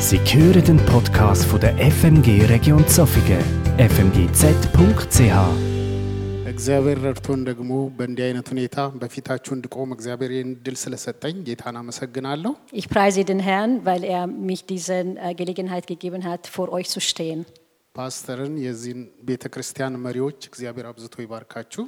Sie hören den Podcast von der FMG Region Zofingen, fmgz.ch. እግዚአብሔር ረድቶን ደግሞ በእንዲህ አይነት ሁኔታ በፊታችሁ እንድቆም እግዚአብሔር ይህን እድል ስለሰጠኝ ጌታን አመሰግናለሁ። Ich preise den Herrn, weil er mich diese äh, Gelegenheit gegeben hat, vor euch zu stehen. ፓስተርን፣ የዚህን ቤተ ክርስቲያን መሪዎች እግዚአብሔር አብዝቶ ይባርካችሁ።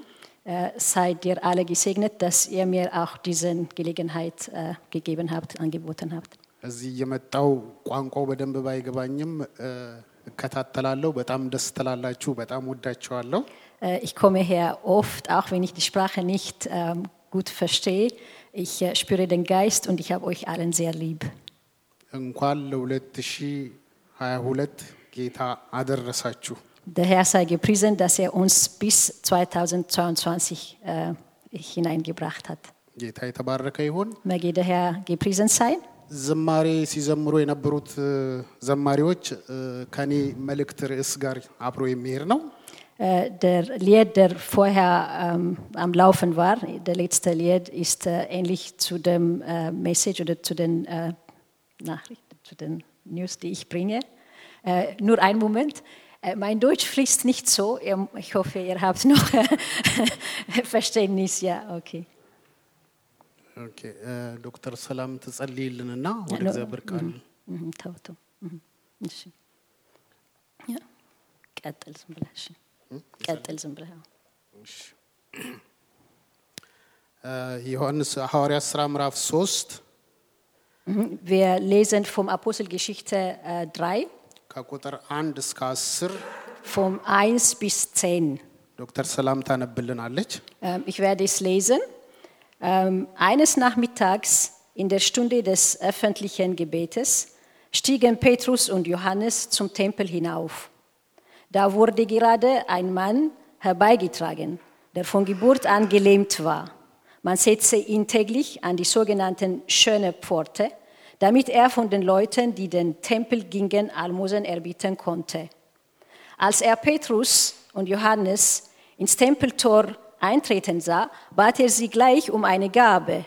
Äh, seid ihr alle gesegnet, dass ihr mir auch diese Gelegenheit äh, gegeben habt, angeboten habt. እዚህ እየመጣው ቋንቋው በደንብ ባይገባኝም እ፣ እከታተላለሁ። በጣም ደስ ትላላችሁ። በጣም ወዳችኋለሁ። Äh, ich komme her oft, auch wenn ich die Sprache nicht ähm, gut verstehe. Ich äh, spüre den Geist und ich habe euch allen sehr lieb. እንኳን ለ2022 ጌታ አደረሳችሁ። Der Herr sei gepriesen, dass er uns bis 2022 äh, hineingebracht hat. ጌታ የተባረከ ይሁን። Möge der Herr gepriesen sein. ዝማሬ ሲዘምሩ የነበሩት እ፣ ዘማሪዎች እ፣ ከኔ መልእክት ርዕስ ጋር አብሮ የሚሄድ ነው። Äh, Der Lied, der vorher ähm, am Laufen war, der letzte Lied, ist äh, ähnlich zu dem äh, Message oder zu den äh, Nachrichten, zu den News, die ich bringe. Äh, nur ein Moment. Äh, mein Deutsch fließt nicht so. Ihr- Ich hoffe, ihr habt noch Verständnis. Ja, okay. ኦኬ፣ እ፣ ዶክተር ሰላም ትጸልይልንና ወደ ኖ- እግዚአብሔር ቃል Mhm, ተው ተው። Mhm. እሺ። ያ፣ ቀጥል ዝም ብለህ። እሺ። ቀጥል ዝም ብለህ። አዎ። እ፣ ዮሐንስ ሐዋርያት ሥራ ምዕራፍ 3 Wir lesen vom Apostelgeschichte äh, 3, ከቁጥር 1 እስከ 10 vom 1 bis 10. ዶክተር ሰላም ታነብልናለች። Ähm, ich werde es lesen. ähm, eines Nachmittags in der Stunde des öffentlichen Gebetes stiegen Petrus und Johannes zum Tempel hinauf. Da wurde gerade ein Mann herbeigetragen, der von Geburt an gelähmt war. Man setzte ihn täglich an die sogenannten schöne Pforte, damit er von den Leuten, die den Tempel gingen, Almosen erbieten konnte. Als er Petrus und Johannes ins Tempeltor eintreten sah, bat er sie gleich um eine Gabe.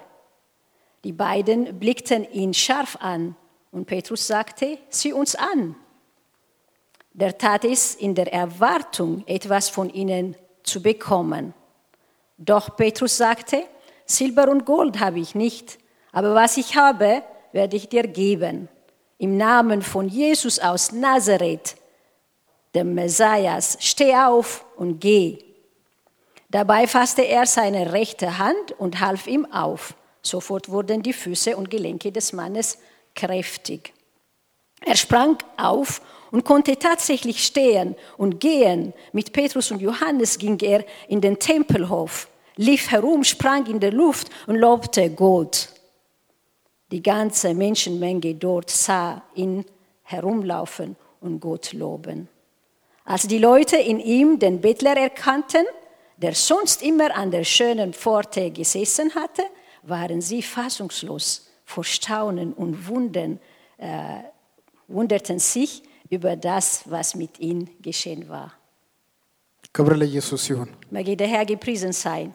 Die beiden blickten ihn scharf an und Petrus sagte, sieh uns an. Der tat es in der Erwartung, etwas von ihnen zu bekommen. Doch Petrus sagte, Silber und Gold habe ich nicht, aber was ich habe, werde ich dir geben. Im Namen von Jesus aus Nazareth, dem Messias, steh auf und geh. Dabei fasste er seine rechte Hand und half ihm auf. Sofort wurden die Füße und Gelenke des Mannes kräftig. Er sprang auf und konnte tatsächlich stehen und gehen. Mit Petrus und Johannes ging er in den Tempelhof, lief herum, sprang in der Luft und lobte Gott. Die ganze Menschenmenge dort sah ihn herumlaufen und Gott loben. Als die Leute in ihm den Bettler erkannten, der sonst immer an der schönen Pforte gesessen hatte, waren sie fassungslos vor Staunen und Wundern, äh, wunderten sich über das, was mit ihm geschehen war. ክብር ለኢየሱስ ይሁን። Möge der Herr gepriesen sein.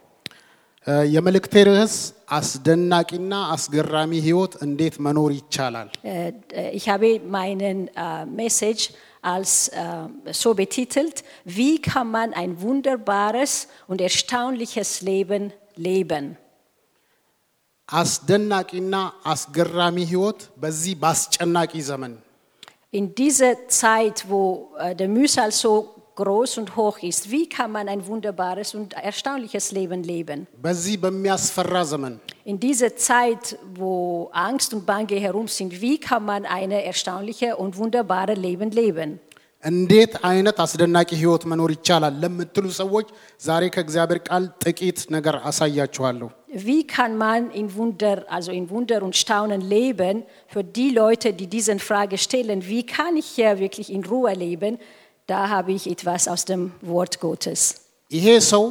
እ፣ የመልእክቴ ርዕስ አስደናቂና አስገራሚ ህይወት እንዴት መኖር ይቻላል። Äh, äh, Ich habe meinen äh, Message als äh, so betitelt, wie kann man ein wunderbares und erstaunliches Leben leben? አስደናቂና አስገራሚ ህይወት በዚህ በአስጨናቂ ዘመን In dieser Zeit, wo äh, der Mühsal so groß und hoch ist, wie kann man ein wunderbares und erstaunliches Leben leben? በዚህ በሚያስፈራ ዘመን In dieser Zeit, wo Angst und Bange herum sind, wie kann man ein erstaunliches und wunderbares Leben leben? እንዴት አይነት አስደናቂ ህይወት መኖር ይቻላል ለምትሉ ሰዎች ዛሬ ከእግዚአብሔር ቃል ጥቂት ነገር አሳያችኋለሁ። Wie kann man in Wunder, also in Wunder und Staunen leben? Für die Leute, die diese Frage stellen, wie kann ich hier wirklich in Ruhe leben? Da habe ich etwas aus dem Wort Gottes. ይሄ ሰው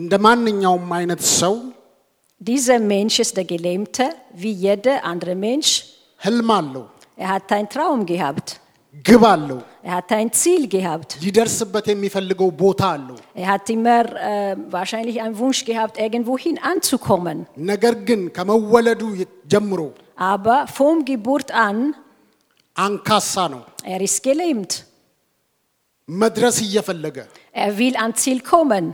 እንደ ማንኛውም አይነት ሰው Dieser Mensch ist der Gelähmte, wie jeder andere Mensch. ህልም አለው፣ Er hat einen Traum gehabt. ግብ አለው፣ Er hat ein Ziel gehabt. ሊደርስበት የሚፈልገው ቦታ አለው። Er hat immer äh, wahrscheinlich einen Wunsch gehabt, irgendwohin anzukommen. ነገር ግን ከመወለዱ ጀምሮ Aber vom Geburt an አንካሳ ነው። Er ist gelähmt. መድረስ እየፈለገ Er will ans Ziel kommen.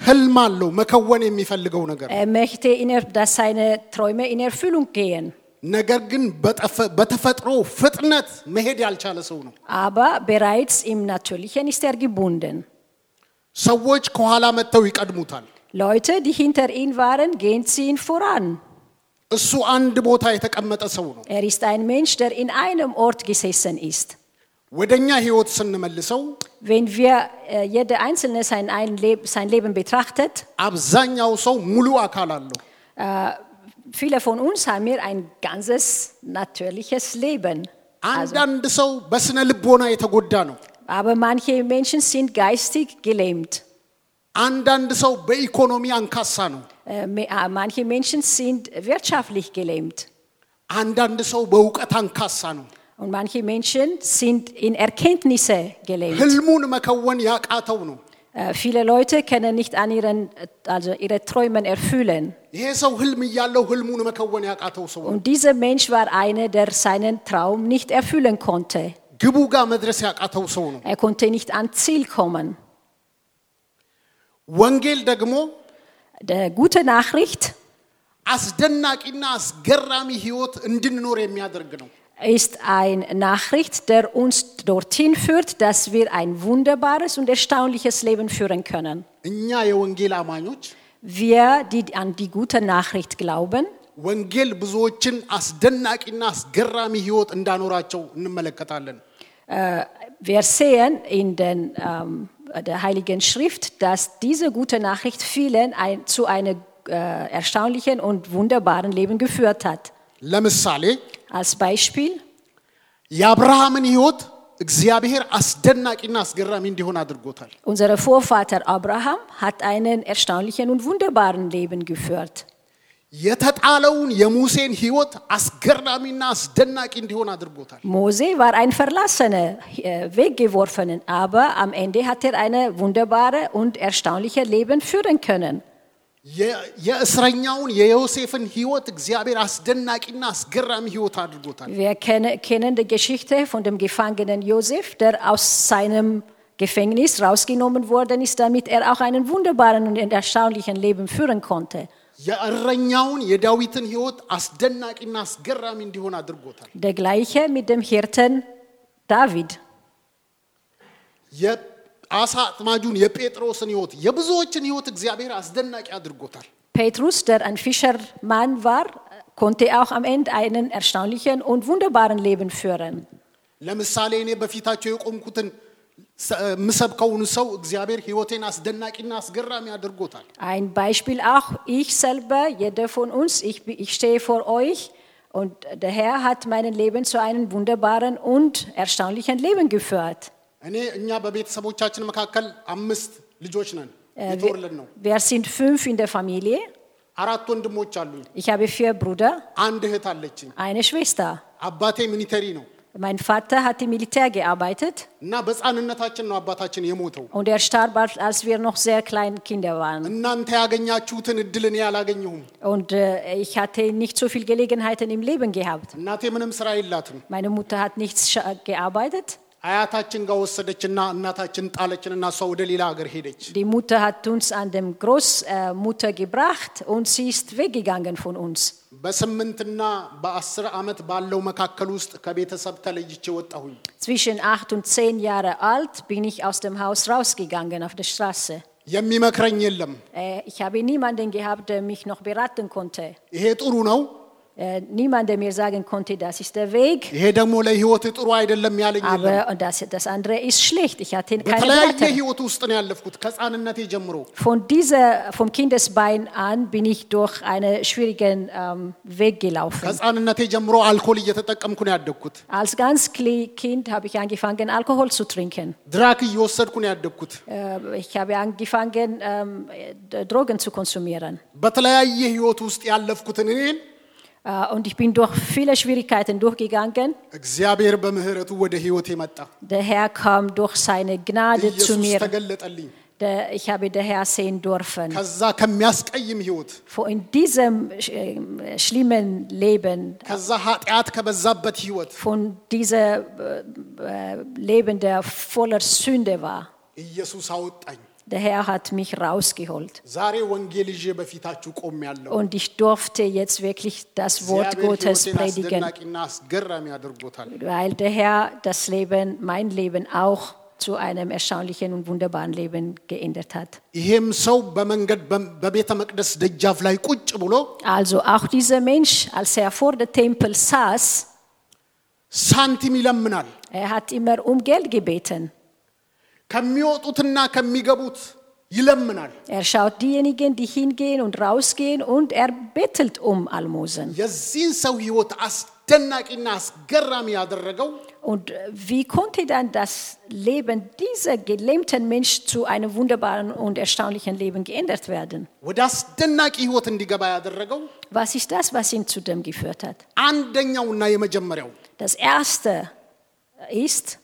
ህልም አለው መከወን የሚፈልገው ነገር Er möchte, in er, dass seine Träume in Erfüllung gehen. ነገር ግን በጠፈ- በተፈጥሮ ፍጥነት መሄድ ያልቻለ ሰው ነው። Aber bereits im Natürlichen ist er gebunden. ሰዎች ከኋላ መጥተው ይቀድሙታል። Leute, die hinter ihm waren, gehen sie ihn voran. እሱ አንድ ቦታ የተቀመጠ ሰው ነው። Er ist ein Mensch, der in einem Ort gesessen ist. ወደ እኛ ህይወት ስንመልሰው Wenn wir äh, jeder Einzelne sein, ein Leb sein Leben betrachtet, አብዛኛው ሰው ሙሉ አካል አለው። äh, viele von uns haben hier ein ganzes natürliches Leben. Also, አንዳንድ ሰው በስነ ልቦና የተጎዳ ነው። aber manche Menschen sind geistig gelähmt. አንዳንድ ሰው በኢኮኖሚ አንካሳ ነው። Äh, me- äh, manche Menschen sind wirtschaftlich gelähmt. አንዳንድ ሰው በእውቀት አንካሳ ነው። Und manche Menschen sind in Erkenntnisse gelähmt. ህልሙን መከወን ያቃተው ነው። Äh, viele Leute können nicht an ihren, äh, also ihre Träumen erfüllen. ይሄ ሰው ህልም እያለው ህልሙን መከወን ያቃተው ሰው ነው። Und dieser Mensch war einer, der seinen Traum nicht erfüllen konnte. ግቡ ጋር መድረስ ያቃተው ሰው ነው። Er konnte nicht ans Ziel kommen. ወንጌል ደግሞ Die gute Nachricht አስደናቂና አስገራሚ ህይወት እንድንኖር የሚያደርግ ነው። ist eine Nachricht, der uns dorthin führt, dass wir ein wunderbares und erstaunliches Leben führen können. እኛ የወንጌል አማኞች Wir, die an die gute Nachricht glauben, ወንጌል ብዙዎችን አስደናቂና አስገራሚ ህይወት እንዳኖራቸው እንመለከታለን። äh, wir sehen in den, ähm, der Heiligen Schrift, dass diese gute Nachricht vielen ein, zu einem äh, erstaunlichen und wunderbaren Leben geführt hat. ለምሳሌ Als Beispiel, የአብርሃምን ህይወት እግዚአብሔር አስደናቂና አስገራሚ እንዲሆን አድርጎታል። unser Vorvater Abraham hat einen erstaunlichen und wunderbaren Leben geführt. የተጣለውን የሙሴን ህይወት አስገራሚና አስደናቂ እንዲሆን አድርጎታል። Mose war ein verlassener, äh, weggeworfener, aber am Ende hat er ein wunderbare und erstaunliche Leben führen können. የ- የእስረኛውን የዮሴፍን ህይወት እግዚአብሔር አስደናቂና አስገራሚ ህይወት አድርጎታል። Wir kennen, kennen die Geschichte von dem Gefangenen Josef, der aus seinem Gefängnis rausgenommen worden ist, damit er auch einen wunderbaren und erstaunlichen Leben führen konnte. የእረኛውን የዳዊትን ህይወት አስደናቂና አስገራሚ እንዲሆን አድርጎታል። Der gleiche mit dem Hirten David. የአሳ አጥማጁን የጴጥሮስን ህይወት የብዙዎችን ህይወት እግዚአብሔር አስደናቂ አድርጎታል። Petrus, der ein Fischermann war, konnte auch am Ende einen erstaunlichen und wunderbaren Leben führen. ለምሳሌ እኔ በፊታቸው የቆምኩትን ሰ- የምሰብከውን ሰው እግዚአብሔር ህይወቴን አስደናቂና አስገራሚ አድርጎታል። Ein Beispiel auch, ich selber, jeder von uns, ich, bin- ich stehe vor euch und der Herr hat mein Leben zu einem wunderbaren und erstaunlichen Leben geführt. እኔ እኛ በቤተሰቦቻችን መካከል አምስት ልጆች ነን። Äh, የተወለድ ነው። wir, wir sind fünf in der Familie. አራት ወንድሞች አሉኝ። Ich habe vier Brüder, አንድ እህት አለችኝ። eine Schwester. አባቴ ሚኒተሪ ነው Mein Vater hat im Militär gearbeitet እና በህፃንነታችን ነው አባታችን የሞተው። und er starb, als als wir noch sehr kleine Kinder waren. እናንተ ያገኛችሁትን እድል እኔ አላገኘሁም። Und äh, ich hatte nicht so viele Gelegenheiten im Leben gehabt. እናቴ ምንም ስራ የላትም። Meine Mutter hat nichts scha- gearbeitet. አያታችን ጋር ወሰደችና እናታችን ጣለችንና እሷ ወደ ሌላ ሀገር ሄደች። Die Mutter hat uns an dem Großmutter gebracht und sie ist weggegangen von uns. በስምንትና በአስር ዓመት ባለው መካከል ውስጥ ከቤተሰብ ተለይቼ ወጣሁኝ። Zwischen acht und zehn Jahre alt bin ich aus dem Haus rausgegangen auf der Straße. የሚመክረኝ የለም። Äh, Ich habe niemanden gehabt, der mich noch beraten konnte. ይሄ ጥሩ ነው፣ Äh, äh, niemand, der mir sagen konnte, das ist der Weg. Aber das, das andere ist schlecht. Ich hatte keine Worte. Von dieser, vom Kindesbein an bin ich durch einen schwierigen ähm, Weg gelaufen. Als ganz Kind habe ich angefangen, Alkohol zu trinken. Äh, ich habe angefangen, ähm, Drogen zu konsumieren. Äh, und ich bin durch viele Schwierigkeiten durchgegangen. Der Herr kam durch seine Gnade zu mir. Ich habe den Herr sehen dürfen. Von diesem ähm, schlimmen Leben, von diesem äh, äh, Leben, der voller Sünde war. Der Herr hat mich rausgeholt. Und ich durfte jetzt wirklich das Wort Gottes predigen, weil der Herr das Leben, mein Leben auch zu einem erstaunlichen und wunderbaren Leben geändert hat. Also auch dieser Mensch, als er vor dem Tempel saß, er hat immer um Geld gebeten. Er schaut diejenigen, die hingehen und rausgehen, und er bettelt um Almosen. Und äh, wie konnte dann das Leben dieser gelähmten Mensch zu einem wunderbaren und erstaunlichen Leben geändert werden? Was ist das, was ihn zu dem geführt hat? Das erste äh, ist,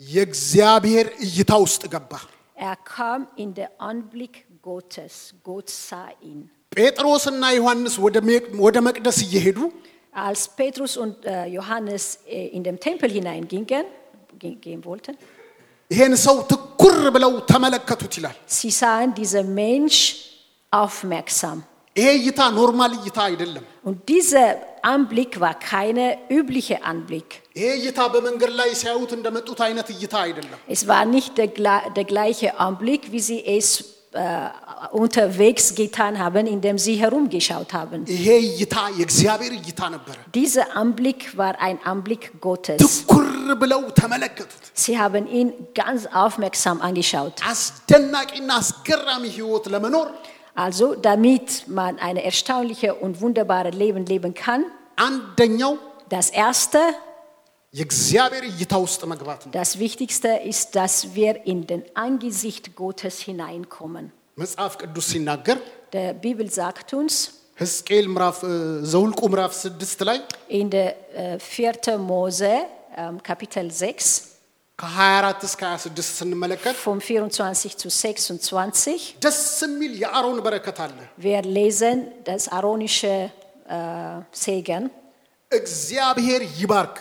የእግዚአብሔር እይታ ውስጥ ገባ። er. ጴጥሮስና ዮሐንስ ወደ መቅደስ እየሄዱ Als Petrus und äh, Johannes äh, in den Tempel hineingingen, ge- gehen wollten, ይሄን ሰው ትኩር ብለው ተመለከቱት ይላል። sie sahen diesen Mensch aufmerksam. ይሄ እይታ ኖርማል እይታ አይደለም። Und dieser Anblick war kein üblicher Anblick. Es war nicht der, der gleiche Anblick, wie sie es äh, unterwegs getan haben, indem sie herumgeschaut haben. Dieser Anblick war ein Anblick Gottes. Sie haben ihn ganz aufmerksam angeschaut. አስደናቂና አስገራሚ ህይወት ለመኖር Also, damit man ein erstaunliches und wunderbares Leben leben kann, አንደኛው das Erste, የእግዚአብሔር እይታ ውስጥ መግባት ነው። das Wichtigste ist, dass wir in den Angesicht Gottes hineinkommen. መጽሐፍ ቅዱስ ሲናገር Die Bibel sagt uns ሕዝቅኤል ምዕራፍ እ፣ ዘውልቁ ምዕራፍ ስድስት ላይ in der äh, 4. Mose, ähm, Kapitel 6, ከ24 እስከ 26 ስንመለከት vom 24 zu 26, ደስ የሚል የአሮን በረከት አለ። wir lesen das aaronische äh, Segen. እግዚአብሔር ይባርክ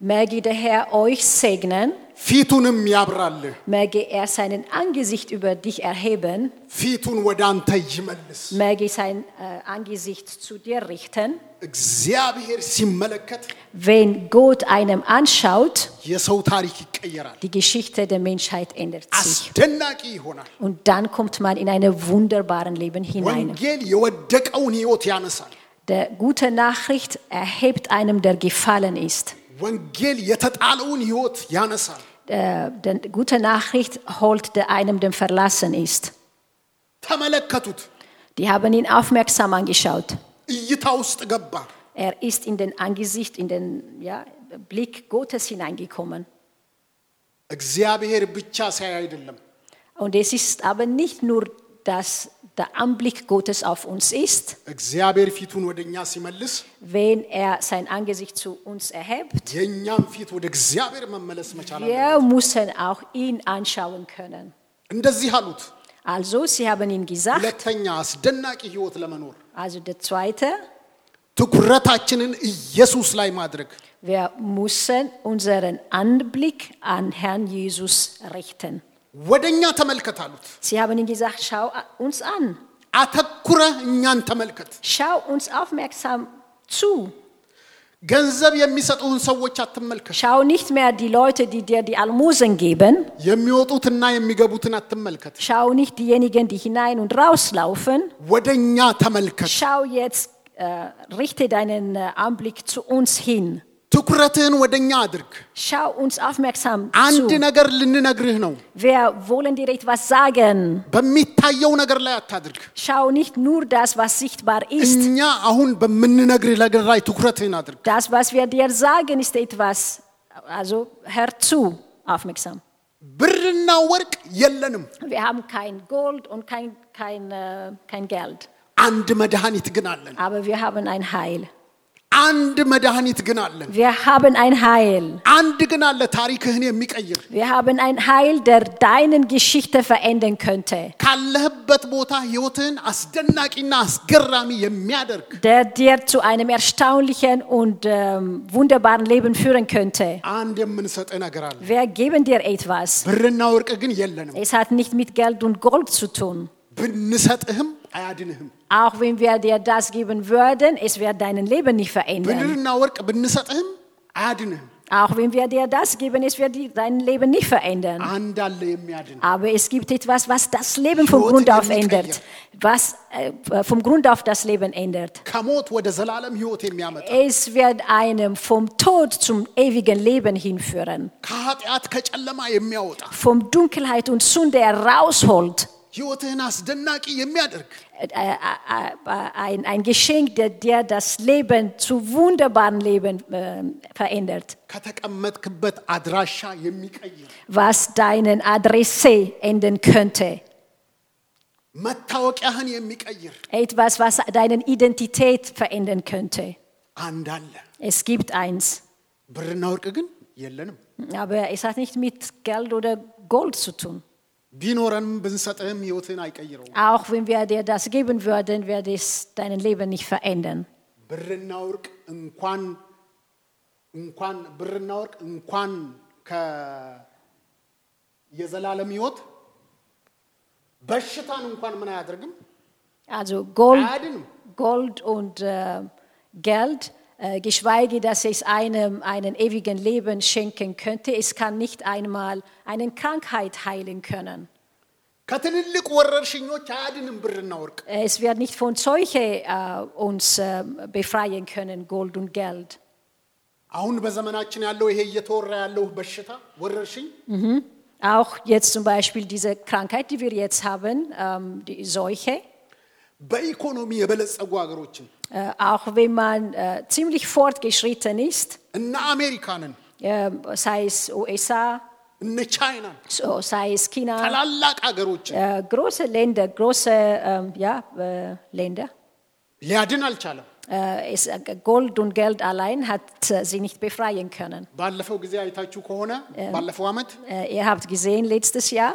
Möge der Herr euch segnen, ፊቱንም ያብራልህ፣ möge er seinen Angesicht über dich erheben, ፊቱን ወደ አንተ ይመልስ። möge sein äh, Angesicht zu dir richten. እግዚአብሔር ሲመለከት Wenn Gott einem anschaut, የሰው ታሪክ ይቀየራል፣ die Geschichte der Menschheit ändert sich. አስደናቂ ይሆናል። Und dann kommt man in einen wunderbaren Leben hinein. ወንጌል የወደቀውን ህይወት ያነሳል። Der gute Nachricht erhebt einem, der gefallen ist. ወንጌል የተጣለውን ህይወት ያነሳል። Der, der gute Nachricht holt der einem, der verlassen ist. ተመለከቱት፣ Die haben ihn aufmerksam angeschaut. እይታ ውስጥ ገባ። Er ist in den Angesicht, in den ja, Blick Gottes hineingekommen. እግዚአብሔር ብቻ ሳይ አይደለም፣ Und es ist aber nicht nur, dass der Anblick Gottes auf uns ist, እግዚአብሔር ፊቱን ወደ እኛ ሲመልስ wenn er sein Angesicht zu uns erhebt. የእኛም ፊት ወደ እግዚአብሔር መመለስ መቻል አለ። Wir müssen auch ihn anschauen können. እንደዚህ አሉት። Also, sie haben ihm gesagt, ሁለተኛ አስደናቂ ህይወት ለመኖር also der zweite, ትኩረታችንን ኢየሱስ ላይ ማድረግ wir müssen unseren Anblick an Herrn Jesus richten. ወደ እኛ ተመልከት አሉት። Sie haben ihm gesagt, schau uns an, አተኩረ እኛን ተመልከት። schau uns aufmerksam zu. ገንዘብ የሚሰጡህን ሰዎች አትመልከት። Schau nicht mehr die Leute, die dir die Almosen geben. የሚወጡትና የሚገቡትን አትመልከት። Schau nicht diejenigen, die hinein und rauslaufen. ወደ እኛ ተመልከት። Schau jetzt, äh, richte deinen äh, Anblick zu uns hin. ትኩረትህን ወደ እኛ አድርግ። Schau uns aufmerksam አንድ zu. ነገር ልንነግርህ ነው። Wir wollen dir etwas sagen. በሚታየው ነገር ላይ አታድርግ። Schau nicht nur das, was sichtbar ist. እኛ አሁን በምንነግርህ ነገር ላይ ትኩረትህን አድርግ። Das, was wir dir sagen, ist etwas, also hör zu, aufmerksam. ብርና ወርቅ የለንም፣ Wir haben kein Gold und kein, kein, äh, kein Geld, አንድ መድኃኒት ግን አለን። aber wir haben ein Heil. አንድ መድኃኒት ግን አለን። Wir haben ein Heil. አንድ ግን አለ ታሪክህን የሚቀይር Wir haben ein Heil, der deine Geschichte verändern könnte. ካለህበት ቦታ ህይወትህን አስደናቂና አስገራሚ የሚያደርግ Der dir zu einem erstaunlichen und ähm, wunderbaren Leben führen könnte. አንድ የምንሰጥህ ነገር አለ። Wir geben dir etwas. ብርና ወርቅ ግን የለንም። Es hat nicht mit Geld und Gold zu tun. ብንሰጥህም አያድንህም። auch wenn wir dir das geben würden, es wird dein Leben nicht verändern. Auch wenn wir dir das geben, es wird dein Leben nicht verändern. Aber es gibt etwas, was das Leben vom Grund auf ändert. Was äh, vom Grund auf das Leben ändert. Es wird einem vom Tod zum ewigen Leben hinführen. Vom Dunkelheit und Sünde herausholt. ህይወትህን አስደናቂ የሚያደርግ Äh, äh, äh, Ein, ein Geschenk, der dir das Leben zu wunderbaren Leben äh, verändert. ከተቀመጥክበት አድራሻ የሚቀይር Was deinen Adresse ändern könnte. መታወቂያህን የሚቀይር Etwas, was deine Identität verändern könnte. አንድ አለ። Es gibt eins. ብርና ወርቅ ግን የለንም። Aber es hat nicht mit Geld oder Gold zu tun. Auch wenn wir dir das geben würden, würde es dein Leben nicht verändern. Also Gold, Gold und äh, Geld geschweige, dass es einem einen ewigen Leben schenken könnte. Es kann nicht einmal eine Krankheit heilen können. ከትልልቅ ወረርሽኞች አያድንም ብርና ወርቅ። Es wird nicht von Seuche äh, uns äh, befreien können, Gold und Geld. አሁን በዘመናችን ያለው ይሄ እየተወራ ያለው በሽታ ወረርሽኝ Auch jetzt zum Beispiel diese Krankheit, die wir jetzt haben, ähm, die Seuche, በኢኮኖሚ የበለጸጉ ሀገሮችን äh, auch wenn man äh, ziemlich fortgeschritten ist, እነ አሜሪካንን äh, sei es USA, እነ ቻይናን so, sei es China, ታላላቅ ሀገሮችን äh, große Länder, große ähm, ja, äh, Länder. ሊያድን አልቻለም። Äh, es, äh, Gold und Geld allein hat äh, sie nicht befreien können. ባለፈው ጊዜ አይታችሁ ከሆነ ባለፈው ዓመት Äh, ihr habt gesehen, letztes Jahr,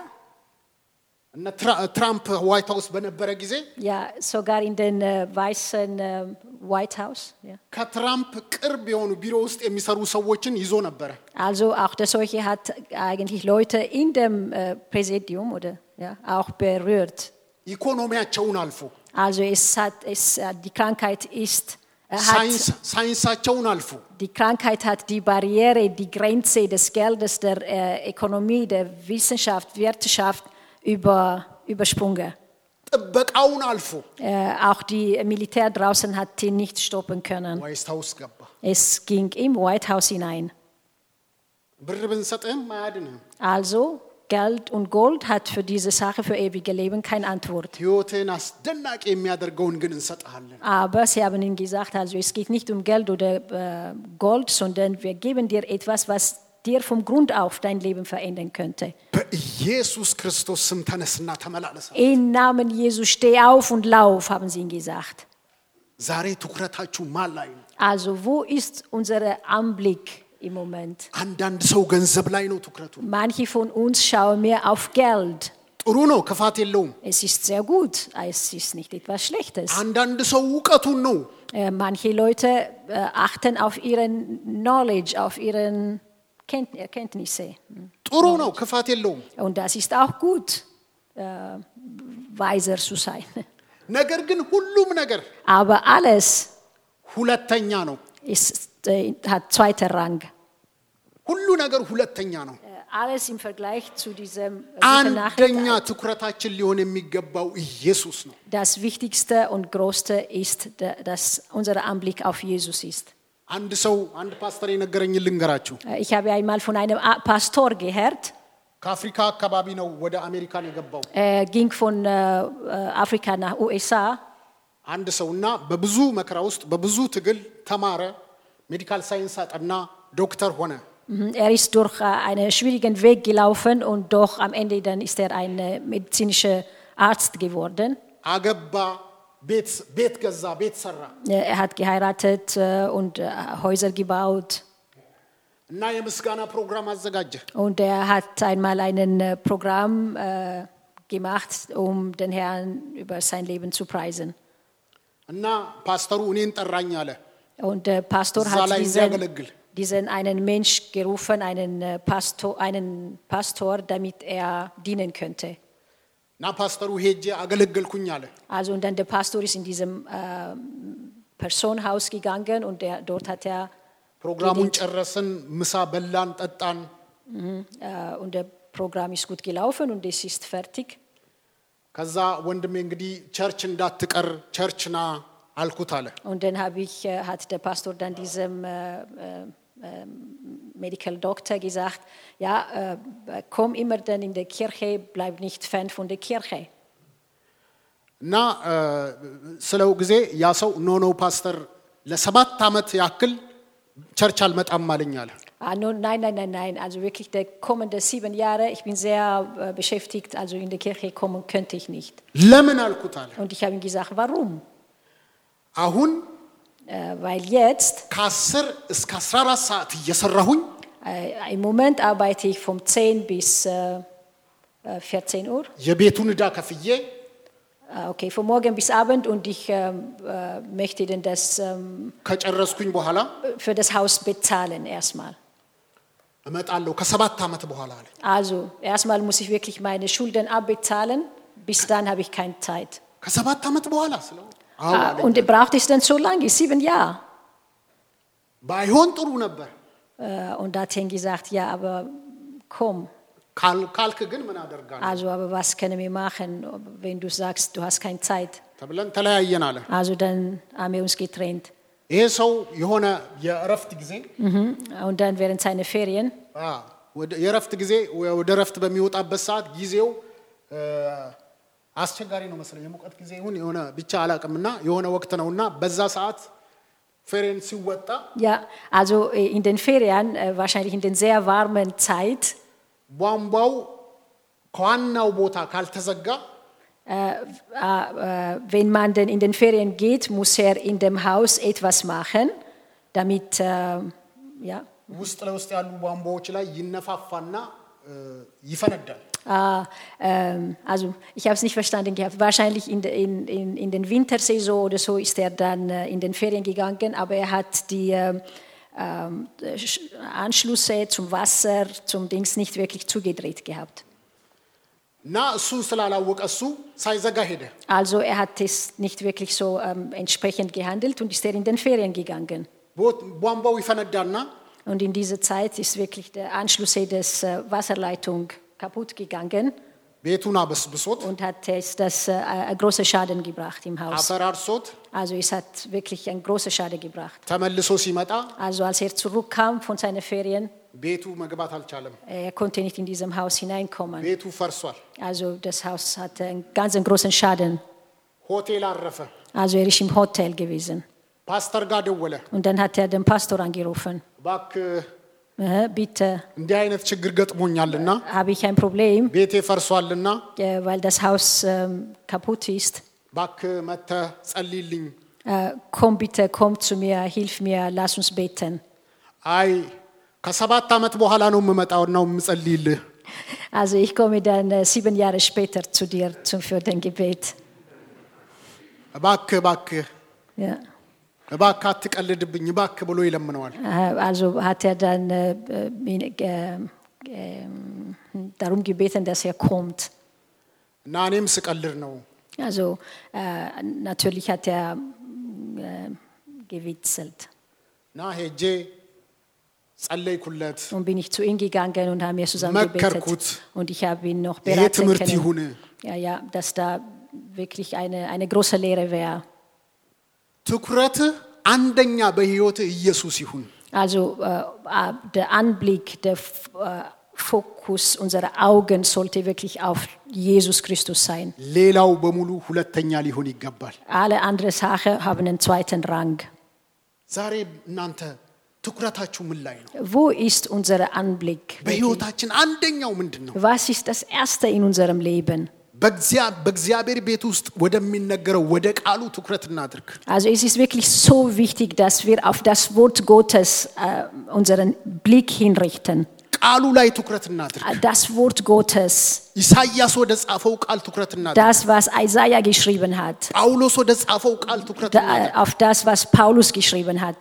ja, sogar in den äh, weißen äh, White House. Ja. ከትራምፕ ቅርብ የሆኑ ቢሮ ውስጥ የሚሰሩ ሰዎችን ይዞ ነበረ። Also auch der Seuche hat eigentlich Leute in dem äh, Präsidium oder ja, auch berührt. ኢኮኖሚያቸውን አልፎ Also es hat, es, äh, die Krankheit ist, äh, hat, ሳይንስ- ሳይንሳቸውን አልፎ die Krankheit hat die Barriere, die Grenze des Geldes, der äh, Ökonomie, der Wissenschaft, Wirtschaft über, übersprungen. ጥበቃውን አልፎ Äh, auch die Militär draußen hat ihn nicht stoppen können. ዋይት ሀውስ ገባ። Es ging im White House hinein. ብር ብንሰጥህም አያድንህም። Also Geld und Gold hat für diese Sache, für ewige Leben keine Antwort. ህይወትህን አስደናቂ የሚያደርገውን ግን እንሰጥሃለን። Aber sie haben ihm gesagt, also es geht nicht um Geld oder äh, Gold, sondern wir geben dir etwas, was dir vom Grund auf dein Leben verändern könnte. በኢየሱስ ክርስቶስ ስም ተነስና ተመላለስ። Im Namen Jesus steh auf und lauf, haben sie ihm gesagt. ዛሬ ትኩረታችሁ ማን ላይ ነው? Also wo ist unser Anblick im Moment? አንዳንድ ሰው ገንዘብ ላይ ነው ትኩረቱ። Manche von uns schauen mehr auf Geld. ጥሩ ነው፣ ክፋት የለውም። Es ist sehr gut, es ist nicht etwas Schlechtes. አንዳንድ ሰው እውቀቱን ነው። Äh, Manche Leute äh, achten auf ihren Knowledge, auf ihren Kennt Erkenntnisse. ጥሩ ነው፣ ክፋት የለውም። Und das ist auch gut, äh, weiser zu sein. ነገር ግን ሁሉም ነገር Aber alles ሁለተኛ ነው። ist, äh, hat zweiter Rang. ሁሉ ነገር ሁለተኛ ነው። Äh, Alles im Vergleich zu diesem äh, guten አንደኛ Nachricht. ትኩረታችን ሊሆን የሚገባው ኢየሱስ ነው። Das Wichtigste und Größte ist, da- dass unser Anblick auf Jesus ist. አንድ ሰው አንድ ፓስተር የነገረኝ ልንገራችሁ። Äh, Ich habe einmal von einem A- Pastor gehört, ከአፍሪካ አካባቢ ነው ወደ አሜሪካን የገባው er ging von äh, äh, Afrika nach USA አንድ ሰው እና በብዙ መከራ ውስጥ በብዙ ትግል ተማረ፣ ሜዲካል ሳይንስ አጠና፣ ዶክተር ሆነ። Mhm, Er ist durch äh, einen schwierigen Weg gelaufen und doch am Ende dann ist er ein äh, medizinischer Arzt geworden. አገባ፣ Er hat geheiratet äh, und äh, Häuser gebaut. Und er hat einmal ein äh, Programm gemacht, um den Herrn über sein Leben zu preisen. Und der Pastor hat diesen, diesen einen Mensch gerufen, einen Pastor, einen Pastor, damit er dienen könnte እና ፓስተሩ ሄጄ አገለገልኩኝ አለ። Also und dann der Pastor ist in diesem äh, Personenhaus gegangen und der, dort hat er ፕሮግራሙን ጨረስን፣ ምሳ በላን፣ ጠጣን። äh, und der Programm ist gut gelaufen und es ist fertig. ከዛ ወንድሜ እንግዲህ ቸርች እንዳትቀር ቸርች ና አልኩት አለ። Und dann habe ich, äh, hat der Pastor dann diesem äh, äh, äh, Medical Doctor gesagt, ja, äh, komm immer dann in der Kirche, bleib nicht Fan von der Kirche. እና እ፣ ስለው ጊዜ ያ ሰው ኖ ኖ ፓስተር ለሰባት ዓመት ያክል ቸርች አልመጣም አለኝ አለ። Ah, nun, nein, nein, nein, nein. Also wirklich der kommende sieben Jahre, ich bin sehr äh, beschäftigt, also in der Kirche kommen könnte ich nicht. ለምን አልኩት አለ። Und ich habe ihm gesagt, warum? አሁን Äh, weil jetzt, ከ10 እስከ 14 ሰዓት እየሰራሁኝ äh, im Moment arbeite ich vom 10 bis äh, äh, 14 Uhr. የቤቱን ዕዳ ከፍዬ Ah, Okay, von morgen bis Abend und ich ähm, äh, möchte denn das ähm, ከጨረስኩኝ በኋላ für das Haus bezahlen erstmal. እመጣለሁ ከሰባት ዓመት በኋላ አለ። Also erstmal muss ich wirklich meine Schulden abbezahlen, bis dann habe ich keine Zeit. ከሰባት ዓመት በኋላ ስለው አዎ Ah, አለኝ። und braucht es denn so lange? Sieben Jahre? ባይሆን ጥሩ ነበር Äh, und da hat er gesagt, ja, aber komm. ካል- ካልክ ግን ምን አደርጋለሁ Also, aber was können wir machen, wenn du sagst, du hast keine Zeit? ተብለን ተለያየን አለ። Also dann haben wir uns getrennt. ይሄ ሰው የሆነ የእረፍት ጊዜ Mhm. Und dann während seiner Ferien, አ፣ ወደ- የእረፍት ጊዜ ወደ እረፍት በሚወጣበት ሰዓት ጊዜው እ፣ አስቸጋሪ ነው መሰለኝ የሙቀት ጊዜ ይሁን የሆነ ብቻ አላቅምና የሆነ ወቅት ነውና በዛ ሰዓት ፌሬን ሲወጣ ja, also äh, in den Ferien, äh, wahrscheinlich in den sehr warmen Zeit, ቧንቧው ከዋናው ቦታ ካልተዘጋ äh, äh, wenn man denn in den Ferien geht, muss er in dem Haus etwas machen, damit, äh, ja, ውስጥ ለውስጥ ያሉ ቧንቧዎች ላይ ይነፋፋና እ፣ ይፈነዳል። Ah, ähm, also ich habe es nicht verstanden gehabt. Wahrscheinlich in, de, in, in, in den Wintersaison oder so ist er dann äh, in den Ferien gegangen, aber er hat die äh, äh, Anschlüsse zum Wasser, zum Dings nicht wirklich zugedreht gehabt. Also er hat es nicht wirklich so ähm, entsprechend gehandelt und ist er in den Ferien gegangen. Und in dieser Zeit ist wirklich der Anschluss eh, des äh, Wasserleitung kaputt gegangen ቤቱን አበስብሶት und hat es das äh, einen großen Schaden gebracht im Haus. አፈራርሶት Also es hat wirklich einen großen Schaden gebracht. ተመልሶ ሲመጣ Also als er zurückkam von seinen Ferien, ቤቱ መግባት አልቻለም። er konnte nicht in diesem Haus hineinkommen. ቤቱ ፈርሷል። Also das Haus hatte einen ganz großen Schaden. ሆቴል አረፈ። Also er ist im Hotel gewesen. ፓስተር ጋር ደወለ። Und dann hat er den Pastor angerufen. እባክህ Äh, bitte, እንዲህ አይነት ችግር ገጥሞኛልና habe ich ein Problem, ቤቴ ፈርሷልና äh, weil das Haus ähm, kaputt ist. እባክህ መጥተህ ጸልይልኝ። Äh, komm bitte, komm zu mir, hilf mir, lass uns beten. አይ ከሰባት ዓመት በኋላ ነው የምመጣው ነው የምጸልይልህ። Also ich komme dann äh, sieben Jahre später zu dir zum, für den Gebet. እባክህ እባክህ Ja. እባክህ አትቀልድብኝ እባክህ ብሎ ይለምነዋል። Äh, Also hat er dann äh, äh, ihn, äh, äh, darum gebeten, dass er kommt. እና እኔም ስቀልድ ነው Also äh, natürlich hat er äh, gewitzelt. እና ሄጄ ጸለይኩለት። Und bin ich zu ihm gegangen und haben wir zusammen መከርኩት። gebetet. Und ich habe ihn noch ይሄ beraten ትምህርት ይሁን können. Ja, ja, dass da wirklich eine, eine große Lehre wäre. Also äh, äh, der Anblick, der äh, Fokus unserer Augen sollte wirklich auf Jesus Christus sein. Alle anderen Sachen haben einen zweiten Rang. Wo ist unser Anblick? Was ist das Erste in unserem Leben? በግዚያ- በእግዚአብሔር ቤት ውስጥ ወደሚነገረው ወደ ቃሉ ትኩረት እናድርግ። Also es ist wirklich so wichtig, dass wir auf das Wort Gottes äh, unseren Blick hinrichten. ቃሉ ላይ ትኩረት እናድርግ። Äh, Das Wort Gottes, ኢሳይያስ ወደ ጻፈው ቃል ትኩረት እናድርግ። das, was Isaiah geschrieben hat, ጳውሎስ ወደ ጻፈው ቃል ትኩረት da, እናድርግ። äh, auf das, was Paulus geschrieben hat.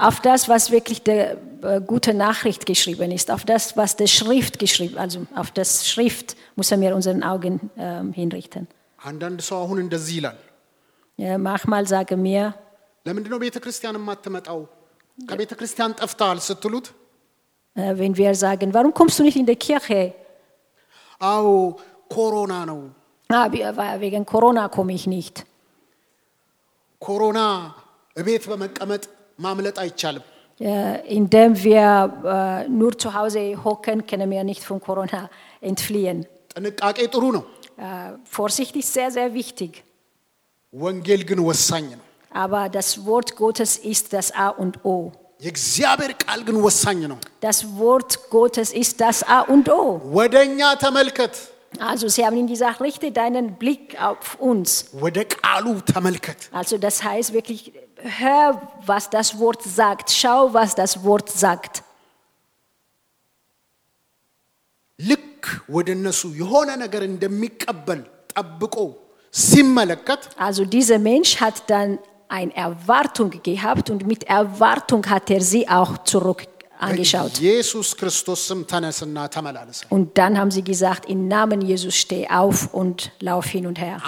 Auf das, was wirklich der äh, gute Nachricht geschrieben ist, auf das, was der Schrift geschrieben, also auf das Schrift müssen wir unseren Augen ähm, hinrichten. አንዳንድ ሰው አሁን እንደዚህ ይላል፣ Ja, manchmal sagen wir, ለምንድን ነው ቤተ ክርስቲያን የማትመጣው? ከቤተ ክርስቲያን ጠፍተሃል ስትሉት፣ äh, wenn wir sagen, warum kommst du nicht in die Kirche? አዎ ኮሮና ነው። Ah, we- wegen Corona komme ich nicht. indem wir äh, nur zu Hause hocken, können wir nicht von Corona entfliehen. ጥንቃቄ ጥሩ ነው፣ Äh, Vorsicht ist sehr, sehr wichtig. ወንጌል ግን ወሳኝ ነው። Aber das Wort Gottes ist das A und O. የእግዚአብሔር ቃል ግን ወሳኝ ነው። Das Wort Gottes ist das A und O. ወደ እኛ ተመልከት፣ Also sie haben ihm gesagt, richte deinen Blick auf uns. Also das heißt wirklich, hör, was das Wort sagt, schau, was das Wort sagt. Also dieser Mensch hat dann eine Erwartung gehabt und mit Erwartung hat er sie auch zurückgegeben angeschaut. Und dann haben sie gesagt, im Namen Jesus steh auf und lauf hin und her.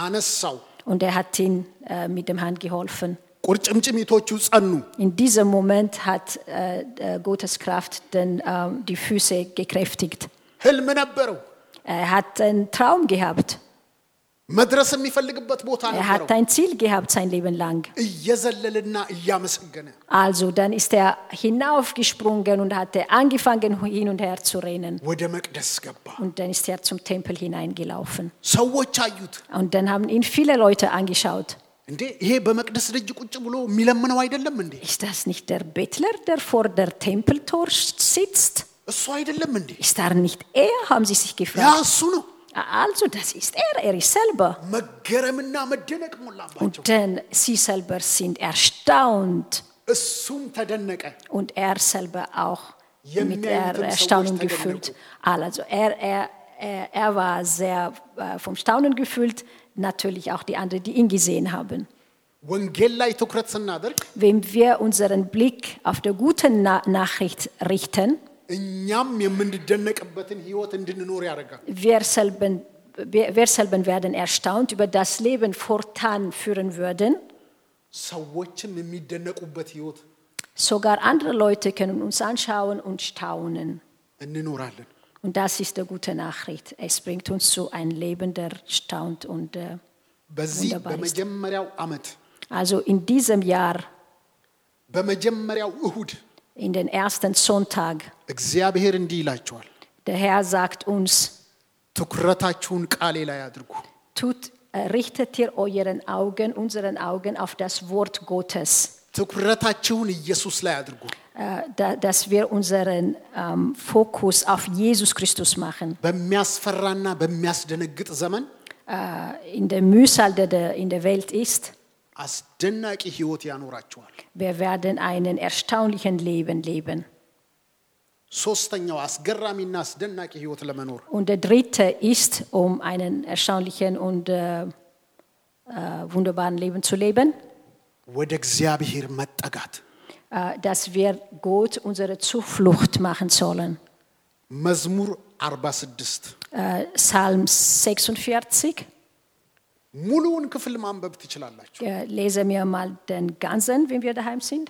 Und er hat ihn äh, mit dem Hand geholfen. In diesem Moment hat äh, äh Gottes Kraft den, äh, die Füße gekräftigt. Er hat einen Traum gehabt. መድረስ የሚፈልግበት ቦታ Er ነበረው። hat ein Ziel gehabt sein Leben lang. እየዘለልና እያመሰገነ Also dann ist er hinaufgesprungen und hatte angefangen hin und her zu rennen. ወደ መቅደስ ገባ። Und dann ist er zum Tempel hineingelaufen. ሰዎች አዩት። Und dann haben ihn viele Leute angeschaut. እንዴ ይሄ በመቅደስ ደጅ ቁጭ ብሎ የሚለምነው አይደለም እንዴ? Ist das nicht der Bettler, der vor der Tempeltor sitzt? እሱ አይደለም እንዴ? Ist da nicht er, haben sie sich ያ gefragt. እሱ ነው። Also, das ist er, er ist selber. Und denn sie selber sind erstaunt. Und er selber auch mit also, er Erstaunen gefüllt. Also, er, er, er war sehr äh, vom Staunen gefüllt, natürlich auch die anderen, die ihn gesehen haben. Wenn wir unseren Blick auf die gute Nachricht richten, wir selber, wir selber werden erstaunt über das Leben fortan führen würden. Sogar andere Leute können uns anschauen und staunen. Und das ist die gute Nachricht. Es bringt uns zu einem Leben, der staunt und äh, wunderbar ist. Also in diesem Jahr in den ersten Sonntag, እግዚአብሔር እንዲህ ይላቸዋል፣ der Herr sagt uns, ትኩረታችሁን ቃሌ ላይ አድርጉ። tut, äh, richtet ihr euren Augen, unseren Augen auf das Wort Gottes, ትኩረታችሁን ኢየሱስ ላይ አድርጉ። äh, da, dass wir unseren ähm, Fokus auf Jesus Christus machen. በሚያስፈራና በሚያስደነግጥ ዘመን Äh, in der Mühsal, der der in der Welt ist, አስደናቂ ህይወት ያኖራችኋል። wir werden einen erstaunlichen Leben leben. ሶስተኛው አስገራሚና አስደናቂ ህይወት ለመኖር Und der dritte ist, um einen erstaunlichen und äh, äh, wunderbaren Leben zu leben, ወደ እግዚአብሔር መጠጋት äh, dass wir Gott unsere Zuflucht machen sollen. መዝሙር 46 Äh, Psalm 46, ሙሉውን ክፍል ማንበብ ትችላላችሁ። äh, lesen wir mal den ganzen, wenn wir daheim sind.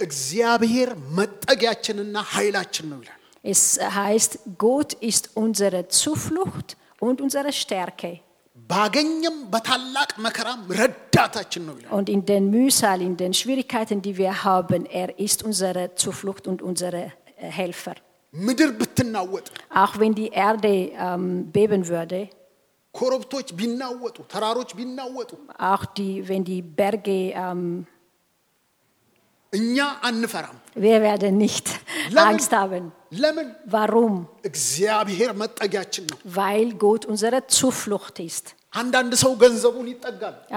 እግዚአብሔር መጠጊያችንና ኃይላችን ነው ይላል። Es heißt, Gott ist unsere Zuflucht und unsere Stärke. ባገኘም በታላቅ መከራም ረዳታችን ነው ይላል። Und in den Mühsal, in den Schwierigkeiten, die wir haben, er ist unsere Zuflucht und unsere äh, Helfer. ምድር ብትናወጥ፣ Auch wenn die Erde ähm, beben würde, auch die, wenn die Berge. Ähm, wir werden nicht Angst haben. Warum? Weil Gott unsere Zuflucht ist.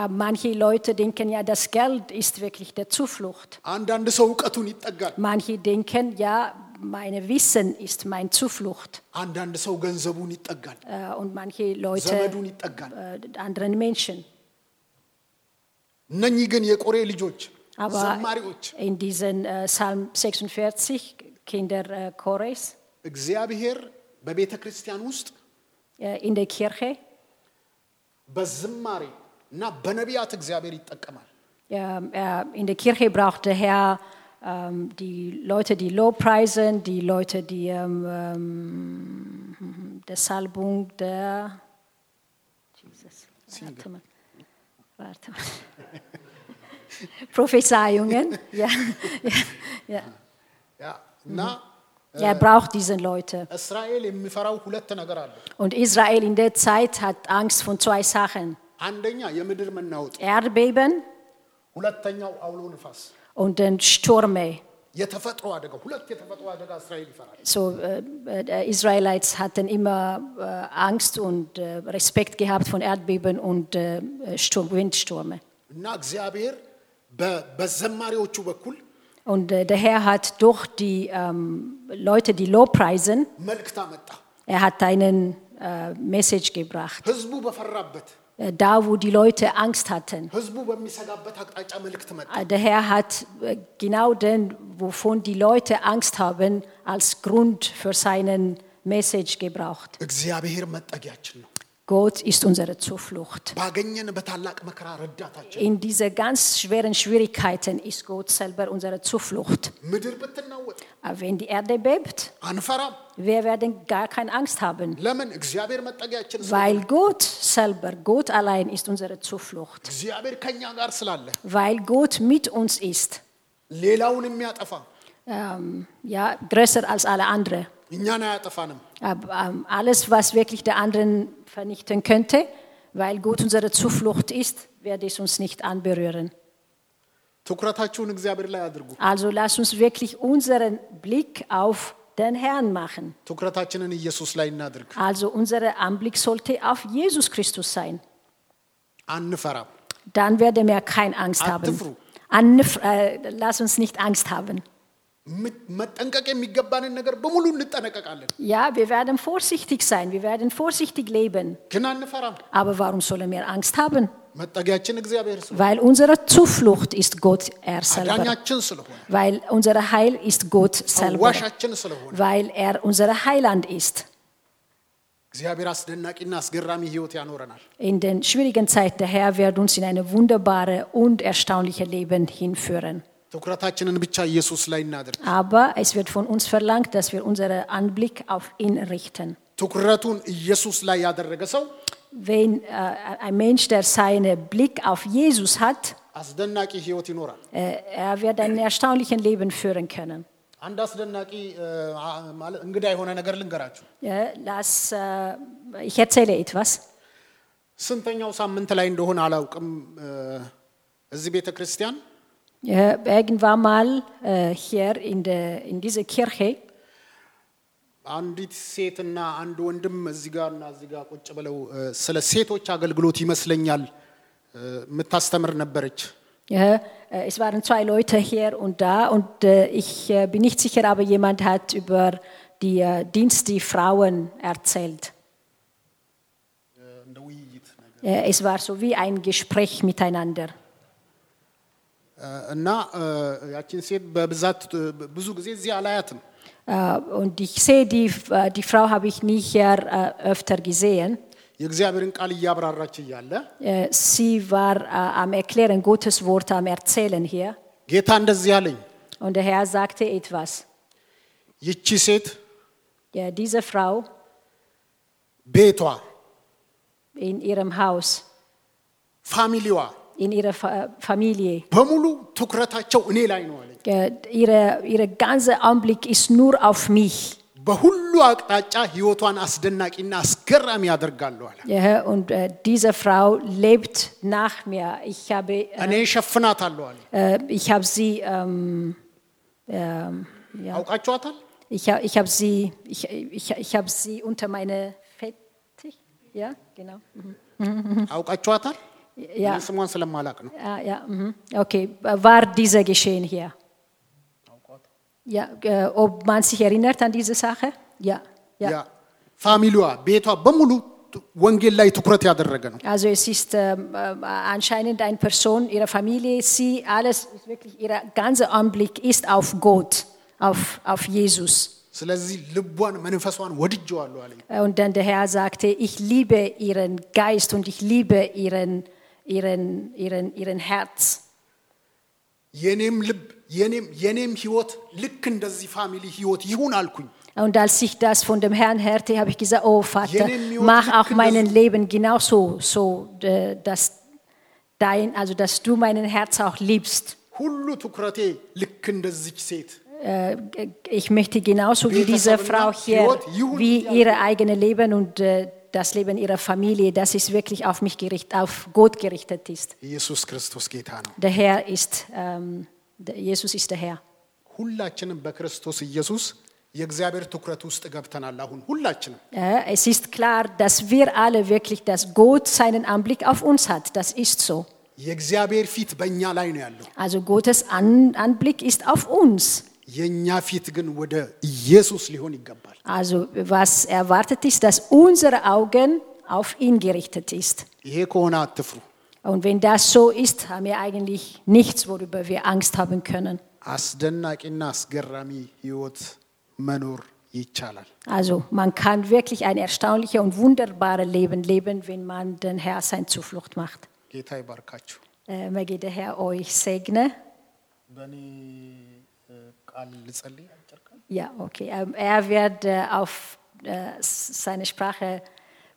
Manche Leute denken ja, das Geld ist wirklich der Zuflucht. Manche denken ja, meine Wissen ist meine Zuflucht. አንዳንድ ሰው ገንዘቡን ይጠጋል። Äh, Und manche Leute ዘመዱን ይጠጋል። äh, anderen Menschen. እነኚህ ግን የቆሬ ልጆች Aber ዘማሪዎች in diesen äh, Psalm 46, Kinder äh, Chores, እግዚአብሔር በቤተ ክርስቲያን ውስጥ äh, in der Kirche, በዝማሬ እና በነቢያት እግዚአብሔር ይጠቀማል። ähm, äh, in der Kirche braucht der Herr ähm, ähm, die Leute, die low preisen, die Leute, die ähm, ähm, der Salbung der Jesus. Warte mal. Warte mal. Prophezeiungen. ja. ja. ja. ja. Na, er braucht diese Leute. Und Israel in der Zeit hat Angst vor zwei Sachen. Erdbeben und den Stürme. So, äh, äh Israelites hatten immer äh, Angst und äh, Respekt gehabt von Erdbeben und äh, äh Windstürme. Und äh, der Herr hat durch die ähm, Leute, die Lobpreisen, er hat einen Message gebracht. Äh, da, wo die Leute Angst hatten. Äh, der Herr hat äh, genau den, wovon die Leute Angst haben, als Grund für seinen Message gebraucht. Gott ist unsere Zuflucht. In diese ganz schweren Schwierigkeiten ist Gott selber unsere Zuflucht. Aber wenn die Erde bebt, wir werden gar keine Angst haben. Weil Gott selber, Gott allein ist unsere Zuflucht. Weil Gott mit uns ist. Ähm, ja, größer als alle anderen. Aber ähm, alles, was wirklich der anderen vernichten könnte, weil Gott unsere Zuflucht ist, wird es uns nicht anberühren. Also lass uns wirklich unseren Blick auf den Herrn machen. Also unser Anblick sollte auf Jesus Christus sein. Dann werden wir keine Angst haben. Anf äh, lass uns nicht Angst haben. Ja, wir werden vorsichtig sein, wir werden vorsichtig leben. Aber warum sollen wir Angst haben? Weil unsere Zuflucht ist Gott er selber. Weil unser Heil ist Gott selber. Weil er unser Heiland ist. In den schwierigen Zeiten der Herr wird uns in ein wunderbares und erstaunliches Leben hinführen. Aber es wird von uns verlangt, dass wir unseren Anblick auf ihn richten ትኩረቱን ኢየሱስ ላይ ያደረገ ሰው Wenn äh, ein Mensch, der seinen Blick auf Jesus hat, አስደናቂ ሕይወት ይኖራል። äh, er wird ein erstaunliches Leben führen können. አንድ አስደናቂ እ፣ አ- ማለት እንግዳ የሆነ ነገር ልንገራችሁ። Ja, lass, äh, ich erzähle etwas. ስንተኛው ሳምንት ላይ እንደሆነ አላውቅም። እ፣ እዚህ ቤተ ክርስቲያን Ja, irgendwann mal äh, hier in, der, in dieser Kirche አንዲት ሴትና አንድ ወንድም እዚህ ጋር እና እዚህ ጋር ቁጭ ብለው እ፣ ስለ ሴቶች አገልግሎት ይመስለኛል እ፣ የምታስተምር ነበረች። Ja, äh, es waren zwei Leute hier und da und äh, ich äh, bin nicht sicher, aber jemand hat über die äh, Dienst die Frauen erzählt. እ፣ እንደ ውይይት ነገር Äh, es war so wie ein Gespräch miteinander. እ፣ እና እ፣ ያችን ሴት በብዛት እ፣ ብዙ ጊዜ እዚህ አላያትም። Äh, und ich sehe, die, äh, die Frau habe ich nie hier äh, öfter gesehen. የእግዚአብሔርን ቃል እያብራራች እያለ Äh, sie war äh, am Erklären, Gottes Wort am Erzählen hier. ጌታ እንደዚህ አለኝ፣ Und der Herr sagte etwas. ይቺ ሴት Ja, diese Frau ቤቷ፣ in ihrem Haus, ፋሚሊዋ in ihrer Fa Familie, በሙሉ ትኩረታቸው እኔ ላይ ነው አለኝ። äh, ihre, ihre ganze Anblick ist nur auf mich. በሁሉ አቅጣጫ ህይወቷን አስደናቂና አስገራሚ ያደርጋሉ አለ። Ja, und äh, diese Frau lebt nach mir. Ich habe, እኔ ሸፍናታለሁ አለ። äh, ich habe sie, ähm, ähm, ja, አውቃችኋታል? ich, ha- ich habe sie, ich, ich, ich habe sie unter meine Fettig, ja, genau. Mhm. አውቃችኋታል? Ja, እኔ ስሟን ስለማላቅ ነው። ja, ja mhm. okay. War dieser geschehen hier? Ja, äh, ob man sich erinnert an diese Sache? Ja, ja. ያ ፋሚሊዋ ቤቷ በሙሉ ወንጌል ላይ ትኩረት ያደረገ ነው። Also es ist ähm, äh, anscheinend eine Person, ihre Familie, sie, alles, ist wirklich, ihr ganzer Anblick ist auf Gott, auf, auf Jesus. ስለዚህ ልቧን መንፈሷን ወድጀዋለሁ አለኝ። Äh, Und dann der Herr sagte, ich liebe ihren Geist und ich liebe ihren, ihren, ihren, ihren Herz. የኔም ልብ የኔም የኔም ህይወት ልክ እንደዚህ ፋሚሊ ህይወት ይሁን አልኩኝ። Und als ich das von dem Herrn hörte, habe ich gesagt, oh Vater, Jenen Minuten mach auch können mein das- Leben genauso, so, äh, dass, dein, also dass du mein Herz auch liebst. ሁሉ ትኩረቴ ልክ እንደዚች ሴት Äh, ich möchte genauso wie diese Peter Frau Sabina, hier, Jod, Juden, wie ja. ihre eigene Leben und äh, das Leben ihrer Familie, das ist wirklich auf mich gerichtet, auf Gott gerichtet ist. ኢየሱስ ክርስቶስ ጌታ ነው። Der Herr ist, ähm, der Jesus ist der Herr. ሁላችንም በክርስቶስ ኢየሱስ የእግዚአብሔር ትኩረት ውስጥ ገብተናል። አሁን ሁላችንም Äh, es ist klar, dass wir alle wirklich, dass Gott seinen Anblick auf uns hat. Das ist so. የእግዚአብሔር ፊት በእኛ ላይ ነው ያለው። Also Gottes An Anblick ist auf uns. Also was erwartet ist, dass unsere Augen auf ihn gerichtet ist. Und wenn das so ist, haben wir eigentlich nichts, worüber wir Angst haben können. Also man kann wirklich ein erstaunliches und wunderbares Leben leben, wenn man den Herr sein Zuflucht macht. Äh, möge der Herr euch segnen. በእኔ እ፣ ቃል ልጸልይ አጭር ቃል። Ja, okay. Ähm, er wird äh, auf äh, seine Sprache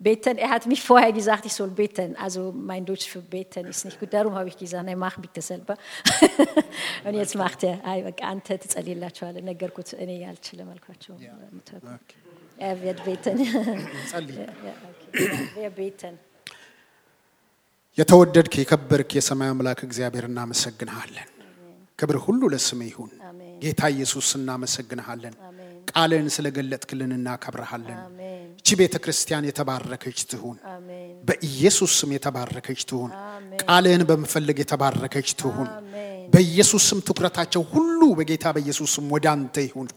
beten. Er hat mich vorher gesagt, ich soll beten. Also mein Deutsch für beten ist nicht gut. Darum habe ich gesagt, nee, mach bitte selber. Und jetzt macht er. አንተ ትጸልይላችኋለህ ነገርኩት እኔ አልችልም አልኳቸው። Er wird beten. እንጸልይ። Ja, okay. Ja, wir beten. የተወደድክ የከበርክ የሰማይ አምላክ እግዚአብሔር እናመሰግንሃለን። ክብር ሁሉ ለስምህ ይሁን። አሜን። ጌታ ኢየሱስ እናመሰግንሃለን። ቃልህን ስለገለጥክልን እናከብረሃለን። እቺ ቤተ ክርስቲያን የተባረከች ትሁን። በኢየሱስ ስም የተባረከች ትሁን። ቃልህን በመፈለግ የተባረከች ትሁን። በኢየሱስ ስም ትኩረታቸው ሁሉ በጌታ በኢየሱስ ስም ወደ አንተ ይሁን።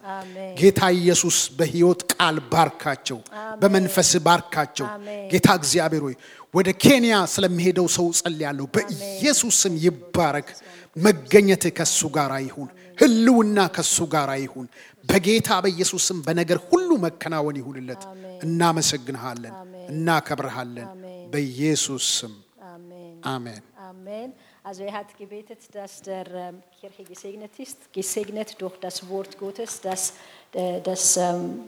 ጌታ ኢየሱስ በሕይወት ቃል ባርካቸው፣ በመንፈስ ባርካቸው። ጌታ እግዚአብሔር ሆይ ወደ ኬንያ ስለሚሄደው ሰው ጸልያለሁ። በኢየሱስ ስም ይባረክ። መገኘትህ ከሱ ጋር ይሁን። ህልውና ከሱ ጋር ይሁን። በጌታ በኢየሱስ ስም በነገር ሁሉ መከናወን ይሁንለት። እናመሰግንሃለን፣ እናከብርሃለን። በኢየሱስ ስም Amen. አሜን። Amen. Also er hat gebetet, dass der ähm, Kirche gesegnet ist, gesegnet durch das Wort Gottes, dass äh, das, ähm,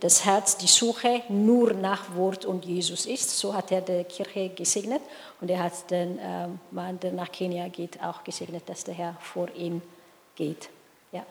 das Herz, die Suche nur nach Wort und Jesus ist. So hat er die Kirche gesegnet und er hat den ähm, Mann, der nach Kenia geht, auch gesegnet, dass der Herr vor ihm geht. Ja.